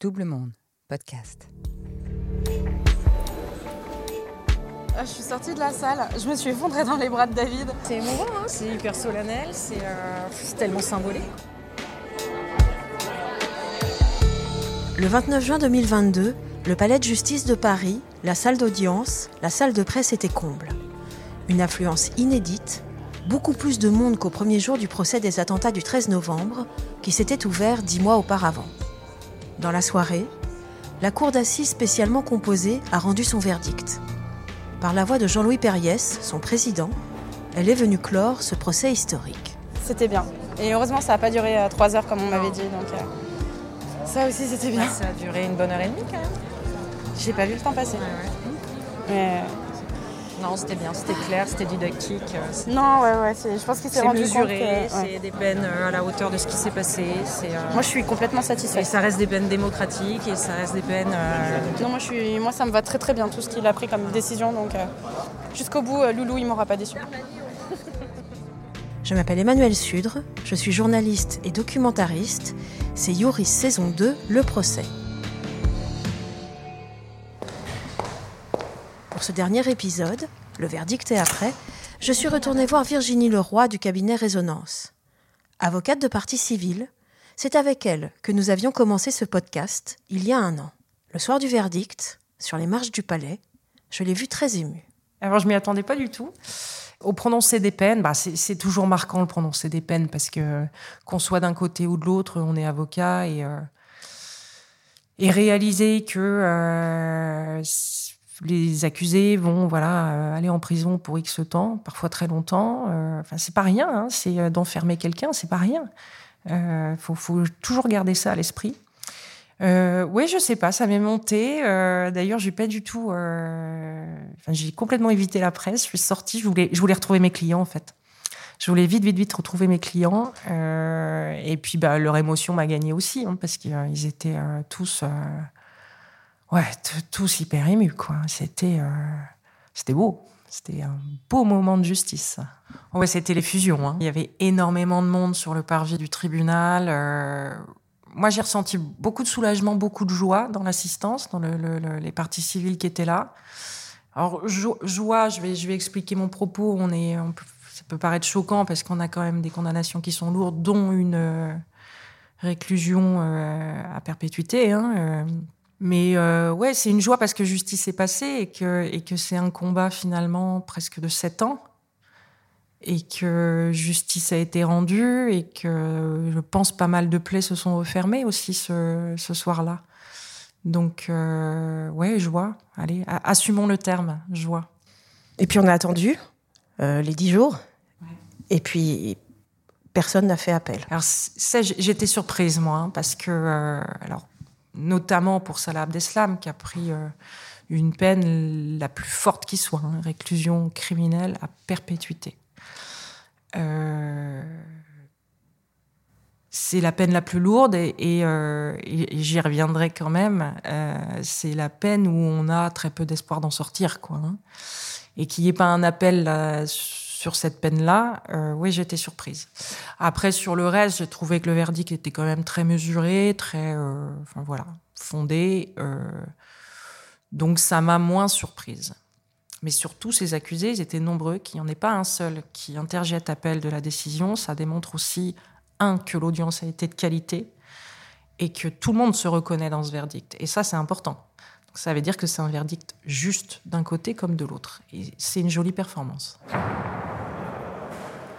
Double Monde, podcast. Ah, je suis sortie de la salle, je me suis effondrée dans les bras de David. C'est émouvant, hein c'est hyper solennel, c'est euh, tellement symbolique. Le 29 juin 2022, le palais de justice de Paris, la salle d'audience, la salle de presse étaient combles. Une affluence inédite, beaucoup plus de monde qu'au premier jour du procès des attentats du 13 novembre, qui s'était ouvert dix mois auparavant. Dans la soirée, la cour d'assises spécialement composée a rendu son verdict. Par la voix de Jean-Louis Perriès, son président, elle est venue clore ce procès historique. C'était bien. Et heureusement, ça n'a pas duré euh, trois heures comme on m'avait dit. Donc, euh, ça aussi, c'était bien. Ça a duré une bonne heure et demie quand même. J'ai pas vu le temps passer. Mais, Non, c'était bien, c'était clair, c'était didactique. euh, non, ouais, ouais. c'est- Je pense qu'il s'est C'est rendu mesuré, compte. c'est ouais. des peines euh, à la hauteur de ce qui s'est passé. c'est, euh, Moi, je suis complètement et satisfaite. ça reste des peines démocratiques et ça reste des peines. euh, Non, moi, je suis... moi, ça me va très très bien tout ce qu'il a pris comme décision. Donc, euh, jusqu'au bout, euh, Loulou, il m'aura pas déçu. Je m'appelle Emmanuel Sudre, je suis journaliste et documentariste. C'est Youris saison 2, le procès. Pour ce dernier épisode, le verdict et après, je suis retournée voir Virginie Leroy du cabinet Résonance. Avocate de partie civile, c'est avec elle que nous avions commencé ce podcast il y a un an. Le soir du verdict, sur les marches du palais, je l'ai vue très émue. Alors, je m'y attendais pas du tout. Au prononcé des peines, bah, c'est toujours marquant le prononcé des peines parce que qu'on soit d'un côté ou de l'autre, on est avocat et, euh, et réaliser que euh, les accusés vont voilà euh, aller en prison pour X temps, parfois très longtemps. euh, Enfin, c'est pas rien. hein, c'est euh, d'enfermer quelqu'un, c'est pas rien. Euh, faut, toujours garder ça à l'esprit. Oui, je sais pas, ça m'est monté. D'ailleurs, j'ai pas du tout. Enfin, j'ai complètement évité la presse. Je suis sortie. Je voulais, je voulais retrouver mes clients en fait. Je voulais vite, vite, vite retrouver mes clients. Et puis, bah, leur émotion m'a gagné aussi, hein, parce qu'ils étaient tous, ouais, tous hyper émus, quoi. C'était, euh, c'était beau. C'était un beau moment de justice. Ouais, c'était les fusions. hein. Il y avait énormément de monde sur le parvis du tribunal. euh, moi, j'ai ressenti beaucoup de soulagement, beaucoup de joie dans l'assistance, dans le- le- le- les parties civiles qui étaient là. Alors, jo- joie, je vais, je vais expliquer mon propos. On est, on peut- ça peut paraître choquant parce qu'on a quand même des condamnations qui sont lourdes, dont une euh, réclusion à perpétuité. hein. Mais euh, ouais, c'est une joie parce que justice est passée et que, et que c'est un combat finalement presque de sept ans et que justice a été rendue et que je pense pas mal de plaies se sont refermées aussi ce, ce soir-là. Donc, euh, ouais, joie. Allez, assumons le terme, joie. Et puis on a attendu euh, les dix jours. Et puis personne n'a fait appel. Alors, ça, j'étais surprise, moi, hein, parce que, euh, alors, notamment pour Salah Abdeslam, qui a pris euh, une peine la plus forte qui soit, hein, réclusion criminelle à perpétuité. Euh, c'est la peine la plus lourde et, euh, j'y reviendrai quand même. C'est la peine où on a très peu d'espoir d'en sortir, quoi. hein. Et qu'il n'y ait pas un appel sur cette peine-là, euh, oui, j'étais surprise. Après, sur le reste, j'ai trouvé que le verdict était quand même très mesuré, très, euh, enfin voilà, fondé. euh, donc ça m'a moins surprise. Mais surtout, ces accusés, ils étaient nombreux, qu'il n'y en ait pas un seul qui interjette appel de la décision. Ça démontre aussi, un, que l'audience a été de qualité et que tout le monde se reconnaît dans ce verdict. Et ça, c'est important. Ça veut dire que c'est un verdict juste d'un côté comme de l'autre. Et c'est une jolie performance.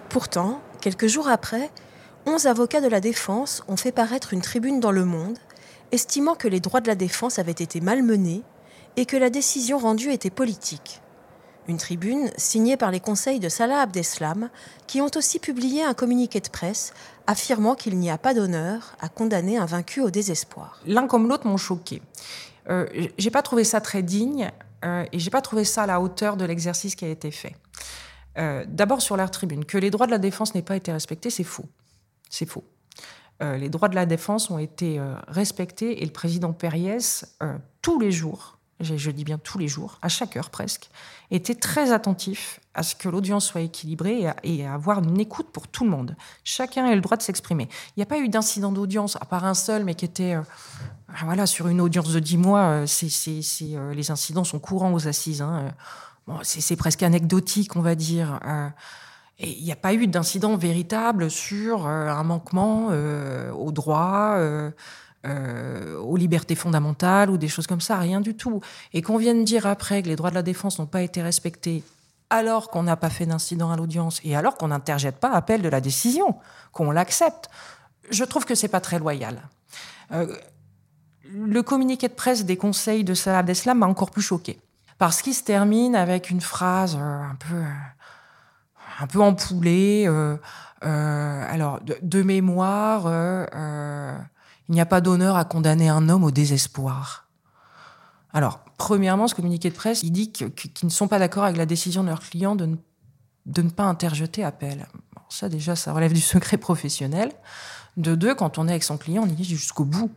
Pourtant, quelques jours après, 11 avocats de la défense ont fait paraître une tribune dans Le Monde, estimant que les droits de la défense avaient été malmenés et que la décision rendue était politique. Une tribune signée par les conseils de Salah Abdeslam, qui ont aussi publié un communiqué de presse affirmant qu'il n'y a pas d'honneur à condamner un vaincu au désespoir. l'un comme l'autre m'ont choqué. Euh, j'ai pas trouvé ça très digne euh, et j'ai pas trouvé ça à la hauteur de l'exercice qui a été fait. Euh, D'abord sur la tribune, que les droits de la défense n'aient pas été respectés, c'est faux. C'est faux. Euh, les droits de la défense ont été euh, respectés et le président Périès, tous les jours, je, dis bien tous les jours, à chaque heure presque, était très attentif à ce que l'audience soit équilibrée et à, avoir une écoute pour tout le monde. Chacun a le droit de s'exprimer. Il n'y a pas eu d'incident d'audience, à part un seul, mais qui était voilà, sur une audience de 10 mois, les incidents sont courants aux assises. Hein. C'est, presque anecdotique, on va dire. Et il n'y a pas eu d'incident véritable sur un manquement aux droits, aux libertés fondamentales ou des choses comme ça, rien du tout. Et qu'on vienne dire après que les droits de la défense n'ont pas été respectés alors qu'on n'a pas fait d'incident à l'audience et alors qu'on n'interjette pas appel de la décision, qu'on l'accepte, je trouve que c'est pas très loyal. Euh, le communiqué de presse des conseils de Salah Abdeslam m'a encore plus choqué. Parce qu'il se termine avec une phrase euh, un peu, un peu empoulée. Euh, alors, de mémoire, il n'y a pas d'honneur à condamner un homme au désespoir. Alors, premièrement, ce communiqué de presse, il dit qu'ils ne sont pas d'accord avec la décision de leurs clients de ne, pas interjeter appel. ça, déjà, ça relève du secret professionnel. De deux, quand on est avec son client, on y jusqu'au bout.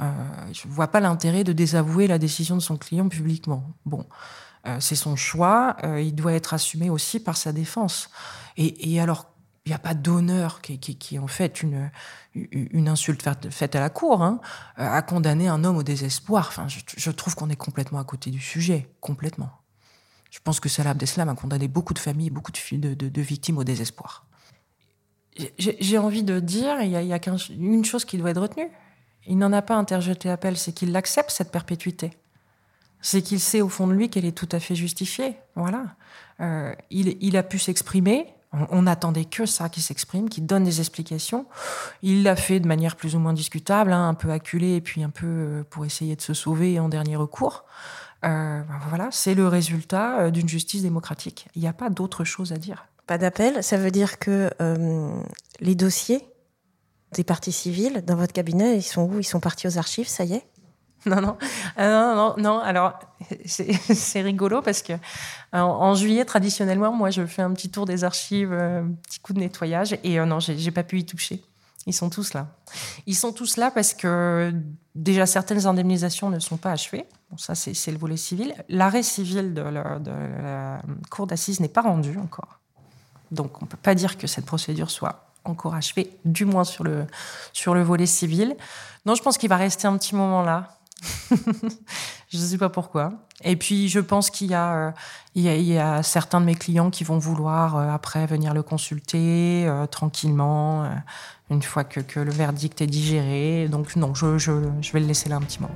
Euh, je ne vois pas l'intérêt de désavouer la décision de son client publiquement. Bon, euh, c'est son choix, euh, il doit être assumé aussi par sa défense. Et, et alors, il n'y a pas d'honneur qui, qui, est en fait une, une insulte faite à la cour, hein, à condamner un homme au désespoir. Enfin, je, trouve qu'on est complètement à côté du sujet, complètement. Je pense que Salah Abdeslam a condamné beaucoup de familles, beaucoup de, de, de victimes au désespoir. J'ai envie de dire, il y a, y a une chose qui doit être retenue. Il n'en a pas interjeté appel, c'est qu'il accepte cette perpétuité. C'est qu'il sait au fond de lui qu'elle est tout à fait justifiée. Voilà. Euh, il, il a pu s'exprimer, on n'attendait que ça qui s'exprime, qui donne des explications. Il l'a fait de manière plus ou moins discutable, hein, un peu acculé et puis un peu euh, pour essayer de se sauver en dernier recours. Euh, ben voilà, c'est le résultat euh, d'une justice démocratique. Il n'y a pas d'autre chose à dire. Pas d'appel, ça veut dire que les dossiers des parties civiles dans votre cabinet, ils sont où? Ils sont partis aux archives, ça y est? Non, non, euh, non, non. Alors, c'est rigolo parce que en, juillet, traditionnellement, moi, je fais un petit tour des archives, euh, petit coup de nettoyage, et euh, non, j'ai pas pu y toucher. Ils sont tous là. Ils sont tous là parce que déjà certaines indemnisations ne sont pas achevées. Bon, ça, c'est le volet civil. L'arrêt civil de la, de la cour d'assises n'est pas rendu encore. Donc, on peut pas dire que cette procédure soit encore achevée, du moins sur le, sur le volet civil. Non, je pense qu'il va rester un petit moment là je ne sais pas pourquoi. Et puis, je pense qu'il y, euh, il y, a, certains de mes clients qui vont vouloir, euh, après, venir le consulter euh, tranquillement, une fois que, que, le verdict est digéré. Donc, non, je, je, je vais le laisser là un petit moment.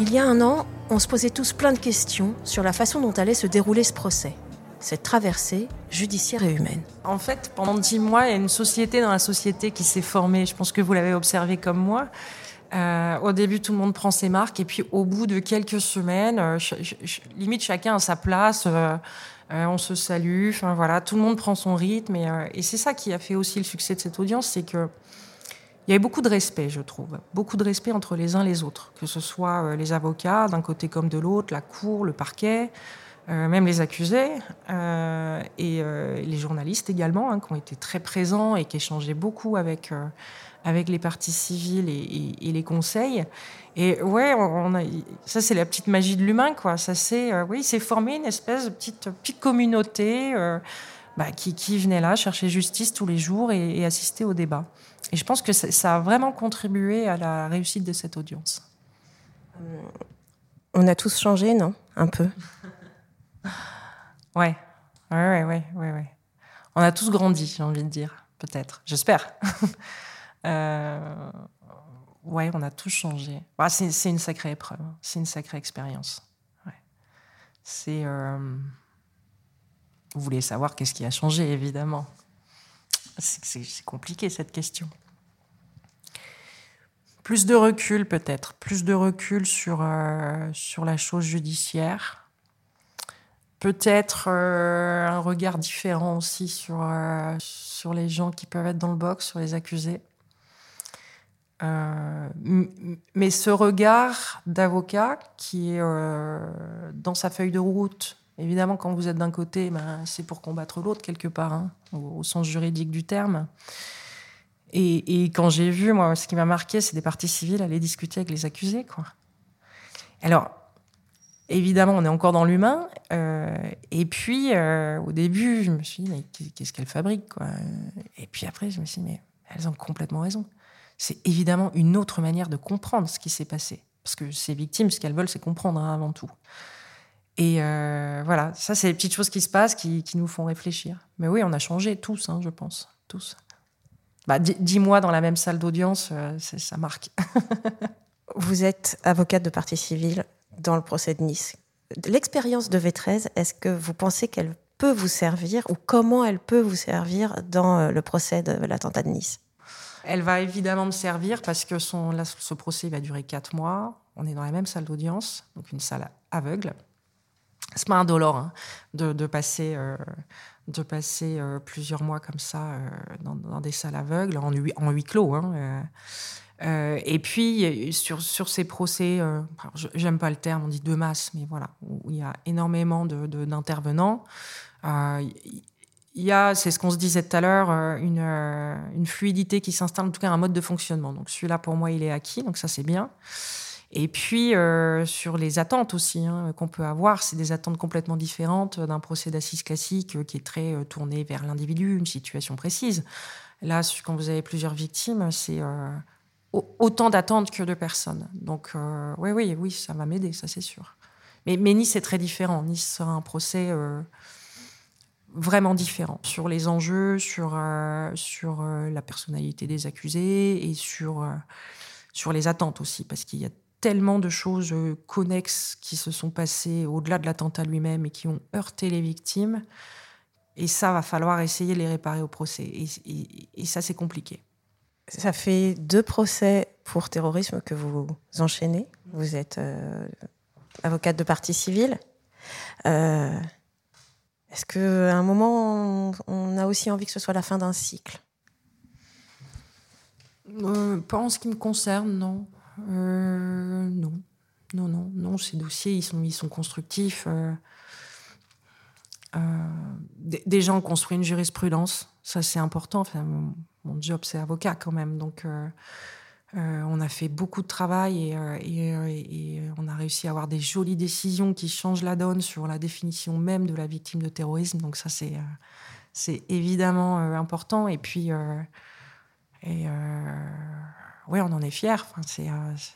Il y a un an, on se posait tous plein de questions sur la façon dont allait se dérouler ce procès, cette traversée judiciaire et humaine. En fait, pendant dix mois, il y a une société dans la société qui s'est formée. Je pense que vous l'avez observé comme moi. Euh, au début, tout le monde prend ses marques, et puis au bout de quelques semaines, euh, limite chacun a sa place. Euh, on se salue, voilà, tout le monde prend son rythme, et, et c'est ça qui a fait aussi le succès de cette audience, c'est que il y avait beaucoup de respect, je trouve, beaucoup de respect entre les uns les autres, que ce soit euh, les avocats d'un côté comme de l'autre, la cour, le parquet, euh, même les accusés, euh, et les journalistes également, hein, qui ont été très présents et qui échangeaient beaucoup avec, avec les parties civiles et, les conseils. Et ouais, ça c'est la petite magie de l'humain, quoi. Ça c'est, oui, c'est formé une espèce de petite, petite communauté bah, qui, qui, venait là chercher justice tous les jours et, et assister au débat. Et je pense que ça a vraiment contribué à la réussite de cette audience. On a tous changé, non? Un peu Ouais, ouais, ouais, ouais, ouais. On a tous grandi, j'ai envie de dire, peut-être. J'espère. euh... Ouais, on a tous changé. Bah, c'est une sacrée épreuve, hein. c'est une sacrée expérience. Ouais. C'est. Euh... Vous voulez savoir qu'est-ce qui a changé, évidemment. C'est compliqué cette question. Plus de recul peut-être, plus de recul sur, euh, sur la chose judiciaire. Peut-être euh, un regard différent aussi sur, euh, sur les gens qui peuvent être dans le box, sur les accusés. mais ce regard d'avocat qui est dans sa feuille de route Évidemment, quand vous êtes d'un côté, ben, c'est pour combattre l'autre quelque part, hein, au, sens juridique du terme. Et, quand j'ai vu, moi, ce qui m'a marqué, c'est des parties civiles aller discuter avec les accusés. Quoi. Alors, évidemment, on est encore dans l'humain. et puis, au début, je me suis dit, mais qu'est-ce qu'elle fabrique quoi? Et puis après, je me suis dit, mais elles ont complètement raison. C'est évidemment une autre manière de comprendre ce qui s'est passé. Parce que ces victimes, ce qu'elles veulent, c'est comprendre hein, avant tout. Et euh, voilà, ça, c'est les petites choses qui se passent qui, nous font réfléchir. Mais oui, on a changé tous, hein, je pense. Tous. Bah, dix mois dans la même salle d'audience, euh, ça marque. Vous êtes avocate de partie civile dans le procès de Nice. L'expérience de V13, est-ce que vous pensez qu'elle peut vous servir ou comment elle peut vous servir dans euh, le procès de l'attentat de Nice? Elle va évidemment me servir parce que son, ce procès va durer quatre mois. On est dans la même salle d'audience, donc une salle aveugle c'est pas indolore hein, de, passer, euh, euh, plusieurs mois comme ça euh, dans, des salles aveugles, en huis, clos. Hein, et puis, sur, ces procès, j'aime pas le terme, on dit de masse, mais voilà, où il y a énormément d'intervenants. il y a, c'est ce qu'on se disait tout à l'heure, une fluidité qui s'installe, en tout cas un mode de fonctionnement. Donc celui-là, pour moi, il est acquis, donc ça c'est bien. Et puis, euh, sur les attentes aussi hein, qu'on peut avoir, c'est des attentes complètement différentes d'un procès d'assises classique euh, qui est très euh, tourné vers l'individu, une situation précise. Là, quand vous avez plusieurs victimes, c'est autant d'attentes que de personnes. Donc, oui, oui, oui, ça va m'aider, ça c'est sûr. Mais, mais, Nice est très différent. Nice sera un procès vraiment différent sur les enjeux, sur, sur la personnalité des accusés et sur, sur les attentes aussi, parce qu'il y a tellement de choses euh, connexes qui se sont passées au-delà de l'attentat lui-même et qui ont heurté les victimes. Et ça, va falloir essayer de les réparer au procès. Et, ça, c'est compliqué. Ça fait deux procès pour terrorisme que vous enchaînez. Vous êtes euh, avocate de partie civile. Euh, est-ce qu'à un moment, on a aussi envie que ce soit la fin d'un cycle? Pas en ce qui me concerne, non. Euh, non. Non, non, non, ces dossiers, ils sont, ils sont constructifs. Euh, euh, des, gens construisent une jurisprudence, ça c'est important. Enfin, mon, job, c'est avocat quand même. Donc, on a fait beaucoup de travail et, on a réussi à avoir des jolies décisions qui changent la donne sur la définition même de la victime de terrorisme. Donc, ça, c'est c'est évidemment important. Et puis, et, oui, on en est fiers. Enfin,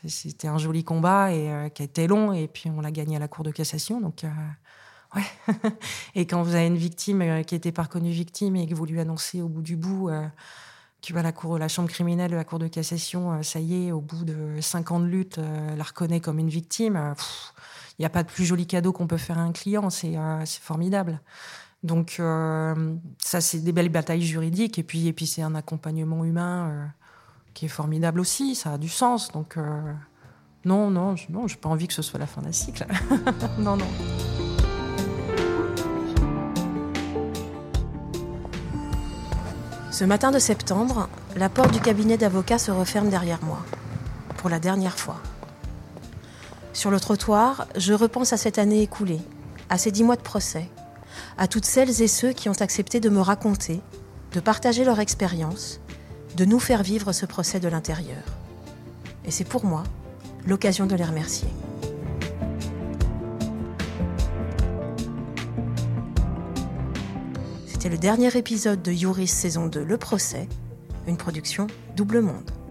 c'était un joli combat et euh, qui a été long et puis on l'a gagné à la Cour de cassation. Donc, euh, ouais. et quand vous avez une victime euh, qui était pas reconnue victime et que vous lui annoncez au bout du bout que la, cour, la chambre criminelle la Cour de cassation, ça y est, au bout de cinq ans de lutte, la reconnaît comme une victime, il n'y a pas de plus joli cadeau qu'on peut faire à un client. C'est formidable. Donc, ça, c'est des belles batailles juridiques. Et puis, et puis c'est un accompagnement humain qui est formidable aussi, ça a du sens. Donc, euh, non, non, non, j'ai pas envie que ce soit la fin d'un cycle. non, non. Ce matin de septembre, la porte du cabinet d'avocat se referme derrière moi, pour la dernière fois. Sur le trottoir, je repense à cette année écoulée, à ces dix mois de procès, à toutes celles et ceux qui ont accepté de me raconter, de partager leur expérience, de nous faire vivre ce procès de l'intérieur. Et c'est pour moi l'occasion de les remercier. C'était le dernier épisode de Youris saison 2 Le procès, une production Double Monde.